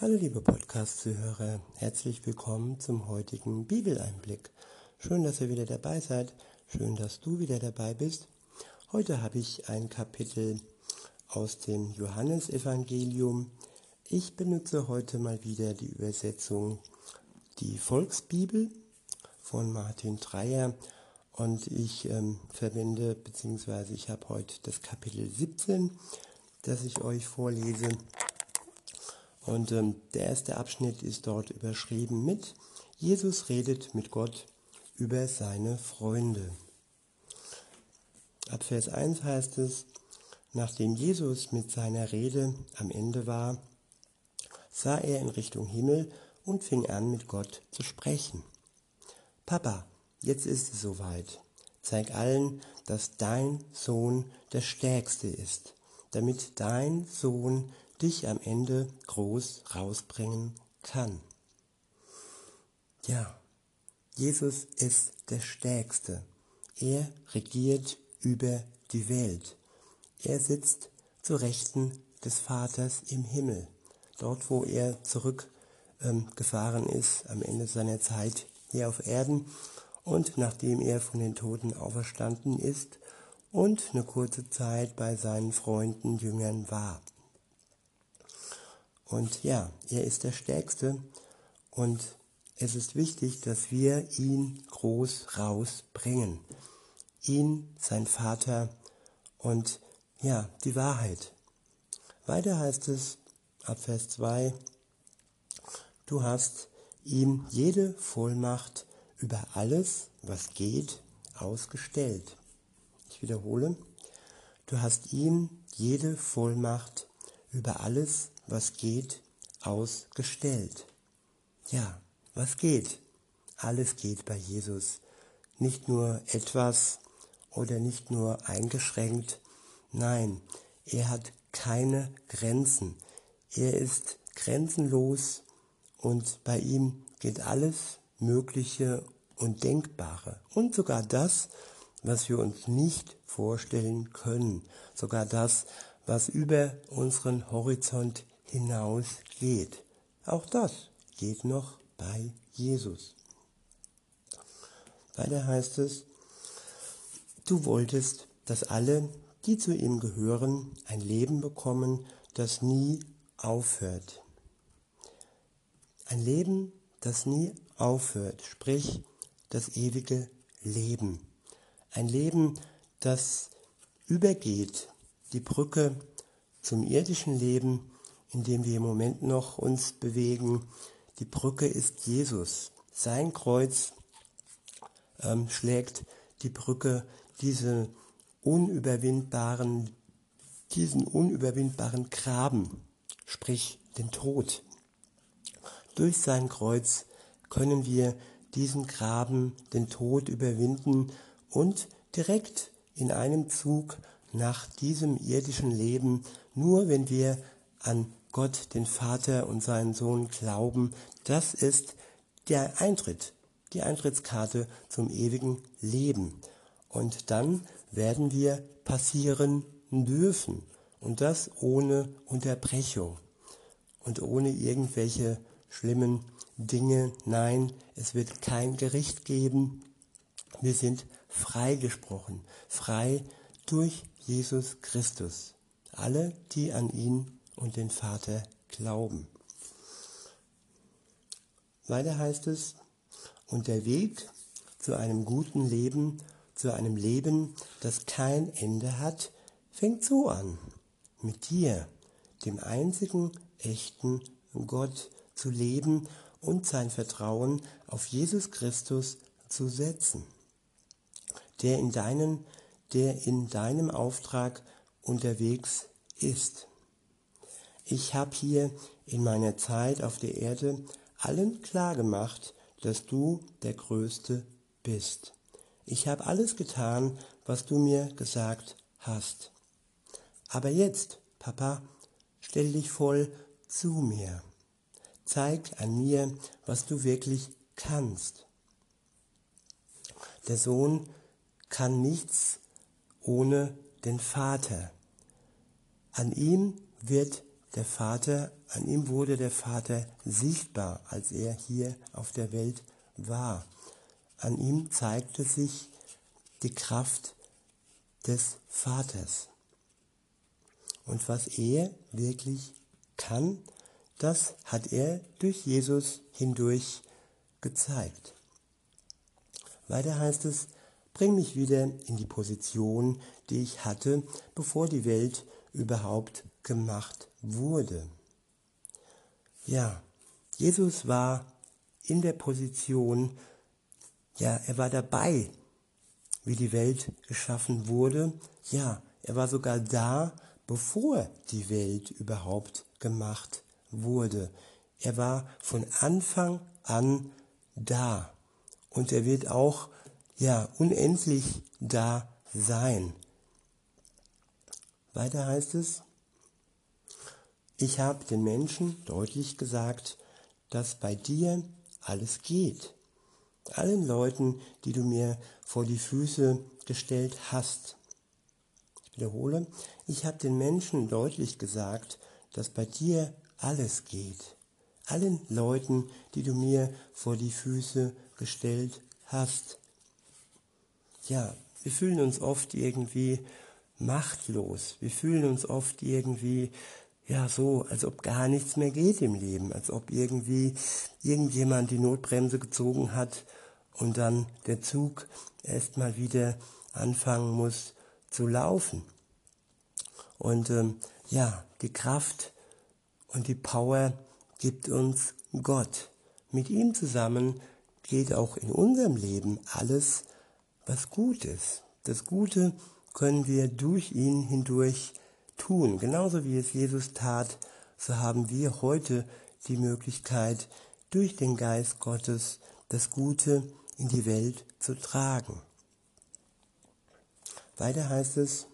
Hallo liebe Podcast-Zuhörer, herzlich willkommen zum heutigen Bibeleinblick. Schön, dass ihr wieder dabei seid, schön, dass du wieder dabei bist. Heute habe ich ein Kapitel aus dem Johannesevangelium. Ich benutze heute mal wieder die Übersetzung Die Volksbibel von Martin Dreyer und ich ähm, verwende, beziehungsweise ich habe heute das Kapitel 17, das ich euch vorlese. Und ähm, der erste Abschnitt ist dort überschrieben mit Jesus redet mit Gott über seine Freunde. Ab Vers 1 heißt es, nachdem Jesus mit seiner Rede am Ende war, sah er in Richtung Himmel und fing an mit Gott zu sprechen. Papa, jetzt ist es soweit. Zeig allen, dass dein Sohn der Stärkste ist, damit dein Sohn dich am Ende groß rausbringen kann. Ja, Jesus ist der Stärkste. Er regiert über die Welt. Er sitzt zu Rechten des Vaters im Himmel, dort wo er zurückgefahren ähm, ist am Ende seiner Zeit hier auf Erden und nachdem er von den Toten auferstanden ist und eine kurze Zeit bei seinen Freunden Jüngern war. Und ja, er ist der Stärkste und es ist wichtig, dass wir ihn groß rausbringen. Ihn, sein Vater und ja, die Wahrheit. Weiter heißt es ab Vers 2, du hast ihm jede Vollmacht über alles, was geht, ausgestellt. Ich wiederhole, du hast ihm jede Vollmacht über alles, was geht, ausgestellt. Ja, was geht? Alles geht bei Jesus. Nicht nur etwas oder nicht nur eingeschränkt. Nein, er hat keine Grenzen. Er ist grenzenlos und bei ihm geht alles Mögliche und Denkbare und sogar das, was wir uns nicht vorstellen können, sogar das, was über unseren Horizont hinausgeht. Auch das geht noch bei Jesus. Weiter heißt es, du wolltest, dass alle, die zu ihm gehören, ein Leben bekommen, das nie aufhört. Ein Leben, das nie aufhört, sprich das ewige Leben. Ein Leben, das übergeht, die Brücke zum irdischen Leben in dem wir im Moment noch uns bewegen. Die Brücke ist Jesus. Sein Kreuz ähm, schlägt die Brücke, diese unüberwindbaren, diesen unüberwindbaren Graben, sprich den Tod. Durch sein Kreuz können wir diesen Graben, den Tod überwinden und direkt in einem Zug nach diesem irdischen Leben, nur wenn wir an Gott, den Vater und seinen Sohn glauben, das ist der Eintritt, die Eintrittskarte zum ewigen Leben. Und dann werden wir passieren dürfen. Und das ohne Unterbrechung und ohne irgendwelche schlimmen Dinge. Nein, es wird kein Gericht geben. Wir sind freigesprochen, frei durch Jesus Christus. Alle, die an ihn und den Vater glauben. Weiter heißt es, und der Weg zu einem guten Leben, zu einem Leben, das kein Ende hat, fängt so an, mit dir, dem einzigen echten Gott, zu leben und sein Vertrauen auf Jesus Christus zu setzen, der in, deinen, der in deinem Auftrag unterwegs ist. Ich habe hier in meiner Zeit auf der Erde allen klargemacht, dass du der Größte bist. Ich habe alles getan, was du mir gesagt hast. Aber jetzt, Papa, stell dich voll zu mir. Zeig an mir, was du wirklich kannst. Der Sohn kann nichts ohne den Vater. An ihm wird der Vater, an ihm wurde der Vater sichtbar, als er hier auf der Welt war. An ihm zeigte sich die Kraft des Vaters. Und was er wirklich kann, das hat er durch Jesus hindurch gezeigt. Weiter heißt es, bring mich wieder in die Position, die ich hatte, bevor die Welt überhaupt gemacht wurde. Ja, Jesus war in der Position, ja, er war dabei, wie die Welt geschaffen wurde. Ja, er war sogar da, bevor die Welt überhaupt gemacht wurde. Er war von Anfang an da und er wird auch ja unendlich da sein. Weiter heißt es, ich habe den Menschen deutlich gesagt, dass bei dir alles geht. Allen Leuten, die du mir vor die Füße gestellt hast. Ich wiederhole, ich habe den Menschen deutlich gesagt, dass bei dir alles geht. Allen Leuten, die du mir vor die Füße gestellt hast. Ja, wir fühlen uns oft irgendwie machtlos. Wir fühlen uns oft irgendwie ja so, als ob gar nichts mehr geht im Leben, als ob irgendwie irgendjemand die Notbremse gezogen hat und dann der Zug erst mal wieder anfangen muss zu laufen. Und ähm, ja, die Kraft und die Power gibt uns Gott. Mit ihm zusammen geht auch in unserem Leben alles, was gut ist. Das Gute können wir durch ihn hindurch tun. Genauso wie es Jesus tat, so haben wir heute die Möglichkeit, durch den Geist Gottes das Gute in die Welt zu tragen. Weiter heißt es,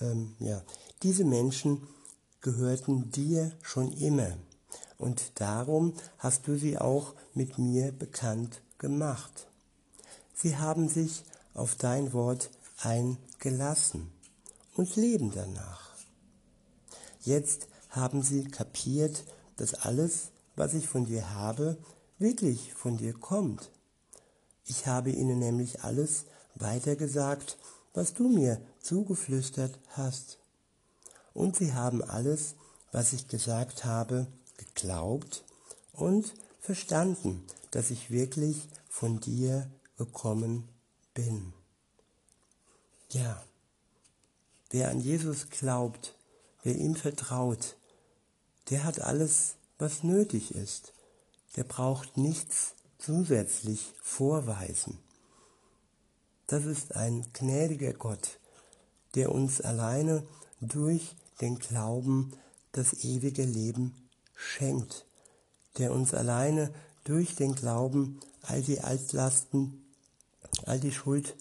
ähm, ja, diese Menschen gehörten dir schon immer und darum hast du sie auch mit mir bekannt gemacht. Sie haben sich auf dein Wort eingelassen und leben danach. Jetzt haben sie kapiert, dass alles, was ich von dir habe, wirklich von dir kommt. Ich habe ihnen nämlich alles weitergesagt, was du mir zugeflüstert hast. Und sie haben alles, was ich gesagt habe, geglaubt und verstanden, dass ich wirklich von dir gekommen bin. Ja, wer an Jesus glaubt, wer ihm vertraut, der hat alles, was nötig ist. Der braucht nichts zusätzlich vorweisen. Das ist ein gnädiger Gott, der uns alleine durch den Glauben das ewige Leben schenkt, der uns alleine durch den Glauben all die Altlasten, all die Schuld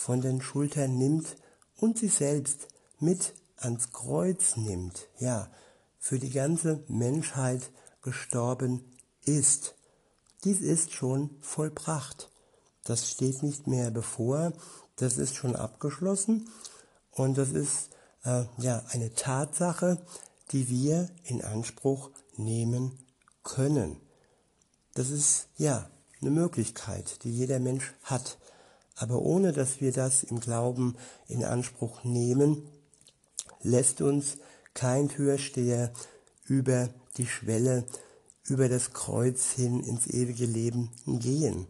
von den Schultern nimmt und sie selbst mit ans Kreuz nimmt, ja, für die ganze Menschheit gestorben ist. Dies ist schon vollbracht. Das steht nicht mehr bevor, das ist schon abgeschlossen und das ist äh, ja eine Tatsache, die wir in Anspruch nehmen können. Das ist ja eine Möglichkeit, die jeder Mensch hat. Aber ohne dass wir das im Glauben in Anspruch nehmen, lässt uns kein Türsteher über die Schwelle, über das Kreuz hin ins ewige Leben gehen.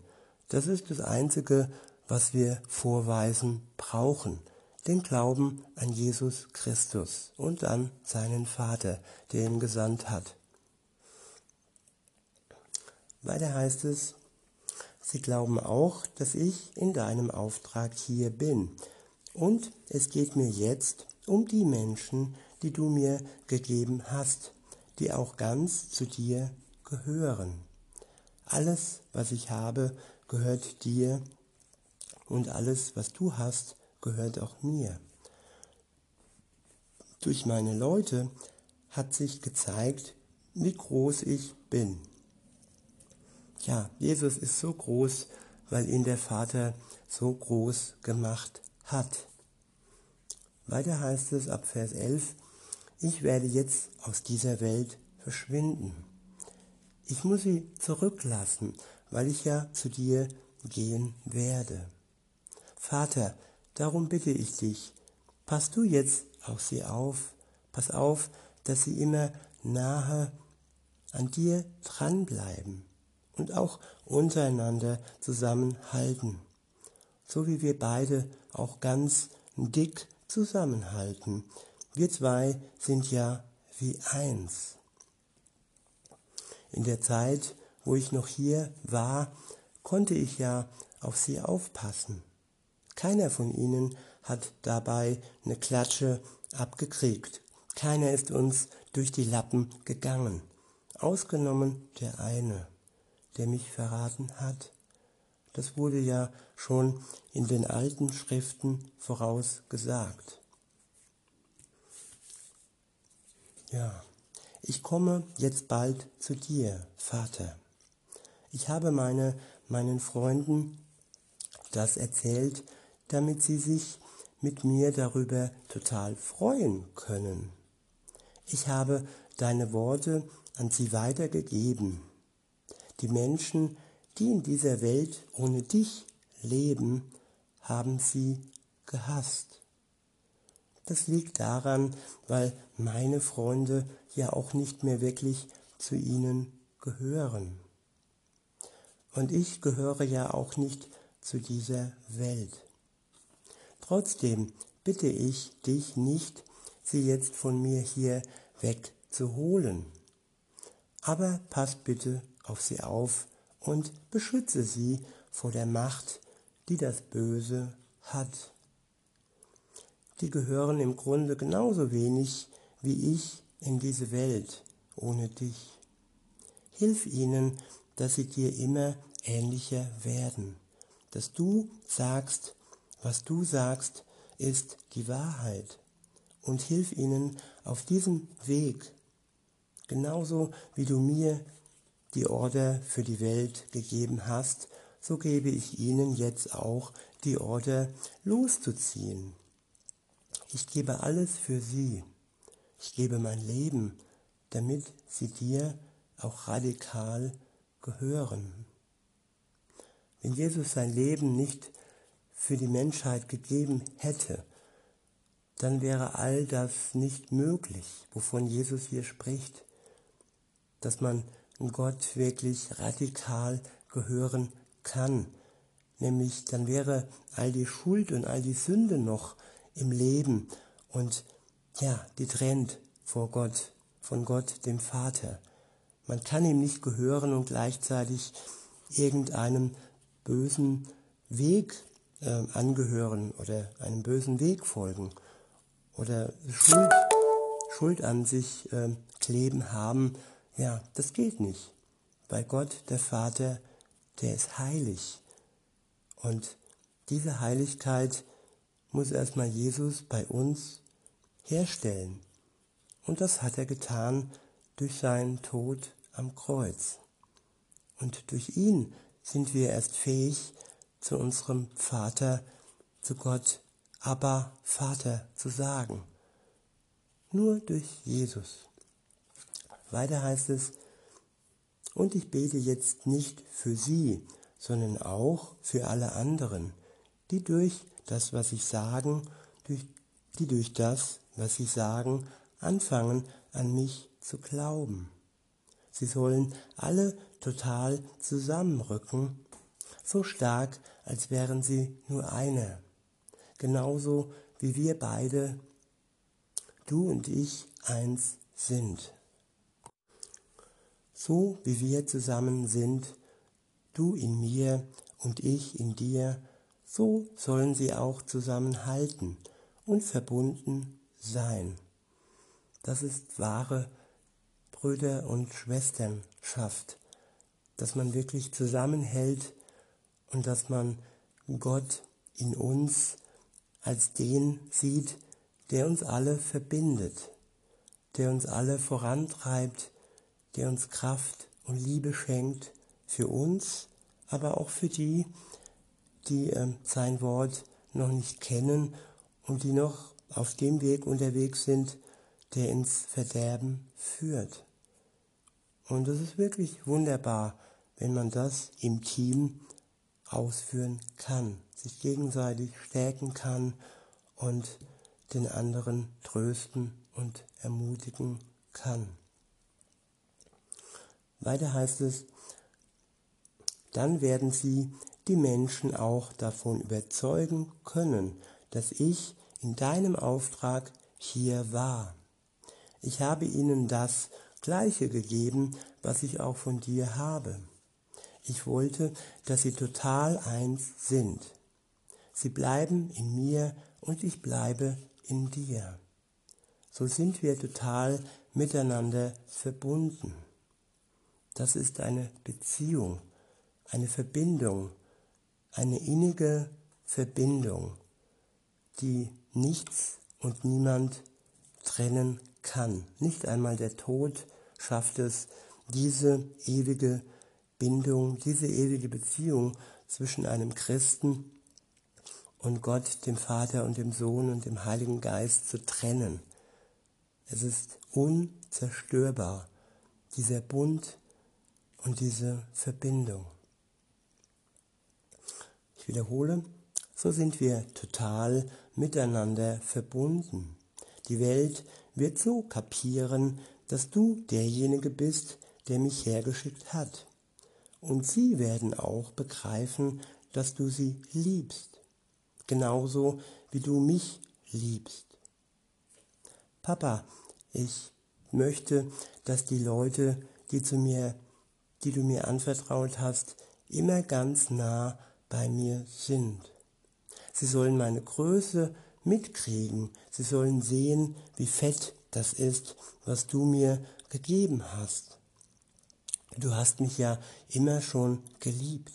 Das ist das Einzige, was wir vorweisen brauchen den Glauben an Jesus Christus und an seinen Vater, der ihn gesandt hat. Weiter heißt es, sie glauben auch, dass ich in deinem Auftrag hier bin. Und es geht mir jetzt um die Menschen, die du mir gegeben hast, die auch ganz zu dir gehören. Alles, was ich habe, gehört dir und alles, was du hast, gehört auch mir. Durch meine Leute hat sich gezeigt, wie groß ich bin. Ja, Jesus ist so groß, weil ihn der Vater so groß gemacht hat. Weiter heißt es ab Vers 11, ich werde jetzt aus dieser Welt verschwinden. Ich muss sie zurücklassen, weil ich ja zu dir gehen werde. Vater, darum bitte ich dich, pass du jetzt auf sie auf, pass auf, dass sie immer nahe an dir dranbleiben und auch untereinander zusammenhalten, so wie wir beide auch ganz dick zusammenhalten. Wir zwei sind ja wie eins. In der Zeit, wo ich noch hier war, konnte ich ja auf sie aufpassen. Keiner von ihnen hat dabei eine Klatsche abgekriegt. Keiner ist uns durch die Lappen gegangen, ausgenommen der eine, der mich verraten hat. Das wurde ja schon in den alten Schriften vorausgesagt. Ja, ich komme jetzt bald zu dir, Vater. Ich habe meine, meinen Freunden das erzählt, damit sie sich mit mir darüber total freuen können. Ich habe deine Worte an sie weitergegeben. Die Menschen, die in dieser Welt ohne dich leben, haben sie gehasst. Das liegt daran, weil meine Freunde ja auch nicht mehr wirklich zu ihnen gehören. Und ich gehöre ja auch nicht zu dieser Welt. Trotzdem bitte ich dich nicht, sie jetzt von mir hier wegzuholen. Aber pass bitte auf sie auf und beschütze sie vor der Macht, die das Böse hat. Die gehören im Grunde genauso wenig wie ich in diese Welt ohne dich. Hilf ihnen, dass sie dir immer ähnlicher werden, dass du sagst, was du sagst, ist die Wahrheit und hilf ihnen auf diesem Weg, genauso wie du mir die Order für die Welt gegeben hast, so gebe ich ihnen jetzt auch die Order loszuziehen. Ich gebe alles für sie. Ich gebe mein Leben, damit sie dir auch radikal gehören. Wenn Jesus sein Leben nicht für die Menschheit gegeben hätte, dann wäre all das nicht möglich, wovon Jesus hier spricht, dass man Gott wirklich radikal gehören kann. Nämlich dann wäre all die Schuld und all die Sünde noch im Leben und ja, die trennt vor Gott, von Gott, dem Vater. Man kann ihm nicht gehören und gleichzeitig irgendeinem bösen Weg äh, angehören oder einem bösen Weg folgen oder Schuld, Schuld an sich äh, kleben haben, ja, das geht nicht. Weil Gott, der Vater, der ist heilig. Und diese Heiligkeit muss erstmal Jesus bei uns herstellen. Und das hat er getan durch seinen Tod am Kreuz. Und durch ihn sind wir erst fähig, zu unserem Vater, zu Gott, aber Vater zu sagen. Nur durch Jesus. Weiter heißt es, und ich bete jetzt nicht für sie, sondern auch für alle anderen, die durch das, was ich sagen, durch, die durch das, was sie sagen, anfangen an mich zu glauben. Sie sollen alle total zusammenrücken, so stark, als wären sie nur eine. Genauso wie wir beide, du und ich, eins sind. So wie wir zusammen sind, du in mir und ich in dir, so sollen sie auch zusammenhalten und verbunden sein. Das ist wahre Brüder- und Schwesternschaft, dass man wirklich zusammenhält und dass man Gott in uns als den sieht, der uns alle verbindet, der uns alle vorantreibt, der uns Kraft und Liebe schenkt für uns, aber auch für die, die äh, sein Wort noch nicht kennen und die noch auf dem Weg unterwegs sind, der ins Verderben führt. Und es ist wirklich wunderbar, wenn man das im Team ausführen kann, sich gegenseitig stärken kann und den anderen trösten und ermutigen kann. Weiter heißt es, dann werden sie die Menschen auch davon überzeugen können, dass ich in deinem Auftrag hier war. Ich habe ihnen das Gleiche gegeben, was ich auch von dir habe. Ich wollte, dass sie total eins sind. Sie bleiben in mir und ich bleibe in dir. So sind wir total miteinander verbunden. Das ist eine Beziehung, eine Verbindung, eine innige Verbindung, die nichts und niemand trennen kann. Nicht einmal der Tod schafft es, diese ewige Bindung, diese ewige Beziehung zwischen einem Christen und Gott, dem Vater und dem Sohn und dem Heiligen Geist zu trennen. Es ist unzerstörbar, dieser Bund und diese Verbindung. Ich wiederhole, so sind wir total miteinander verbunden. Die Welt wird so kapieren, dass du derjenige bist, der mich hergeschickt hat. Und sie werden auch begreifen, dass du sie liebst, genauso wie du mich liebst. Papa, ich möchte, dass die Leute, die zu mir, die du mir anvertraut hast, immer ganz nah bei mir sind. Sie sollen meine Größe mitkriegen. Sie sollen sehen, wie fett das ist, was du mir gegeben hast. Du hast mich ja immer schon geliebt.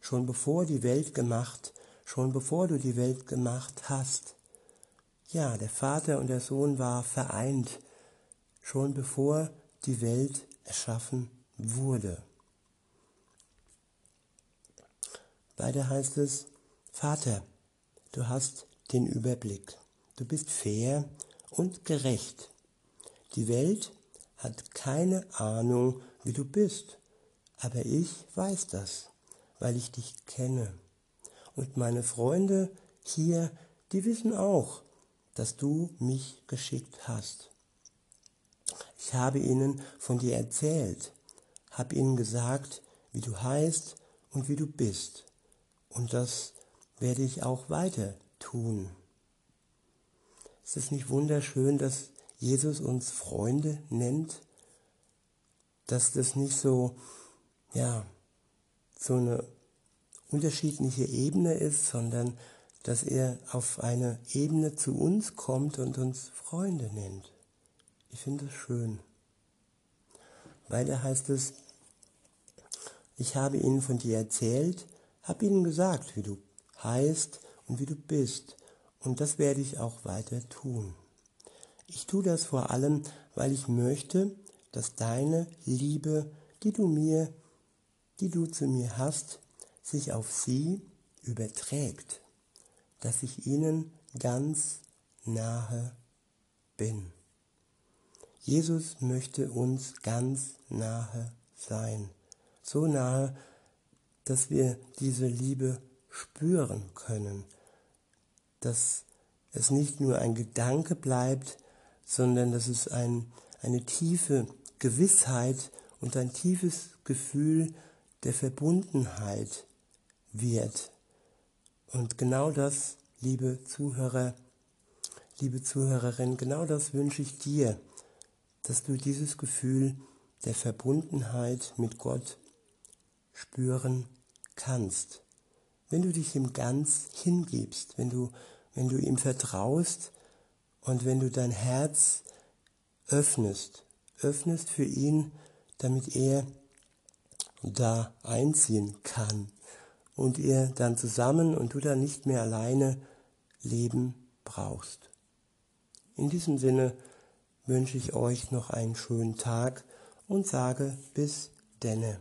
Schon bevor die Welt gemacht, schon bevor du die Welt gemacht hast. Ja, der Vater und der Sohn war vereint, schon bevor die Welt erschaffen wurde. Weiter heißt es, Vater, du hast den Überblick. Du bist fair und gerecht. Die Welt hat keine Ahnung, wie du bist, aber ich weiß das, weil ich dich kenne. Und meine Freunde hier, die wissen auch, dass du mich geschickt hast. Ich habe ihnen von dir erzählt, habe ihnen gesagt, wie du heißt und wie du bist. Und das werde ich auch weiter tun. Ist es nicht wunderschön, dass Jesus uns Freunde nennt? Dass das nicht so, ja, so eine unterschiedliche Ebene ist, sondern dass er auf eine Ebene zu uns kommt und uns Freunde nennt. Ich finde es schön. Weiter heißt es, ich habe ihnen von dir erzählt, habe ihnen gesagt, wie du heißt und wie du bist, und das werde ich auch weiter tun. Ich tue das vor allem, weil ich möchte, dass deine Liebe, die du mir, die du zu mir hast, sich auf sie überträgt, dass ich ihnen ganz nahe bin. Jesus möchte uns ganz nahe sein, so nahe, dass wir diese Liebe spüren können, dass es nicht nur ein Gedanke bleibt, sondern dass es ein, eine tiefe Gewissheit und ein tiefes Gefühl der Verbundenheit wird. Und genau das, liebe Zuhörer, liebe Zuhörerin, genau das wünsche ich dir, dass du dieses Gefühl der Verbundenheit mit Gott spüren kannst wenn du dich ihm ganz hingibst, wenn du, wenn du ihm vertraust und wenn du dein Herz öffnest, öffnest für ihn, damit er da einziehen kann und ihr dann zusammen und du dann nicht mehr alleine leben brauchst. In diesem Sinne wünsche ich euch noch einen schönen Tag und sage bis denne.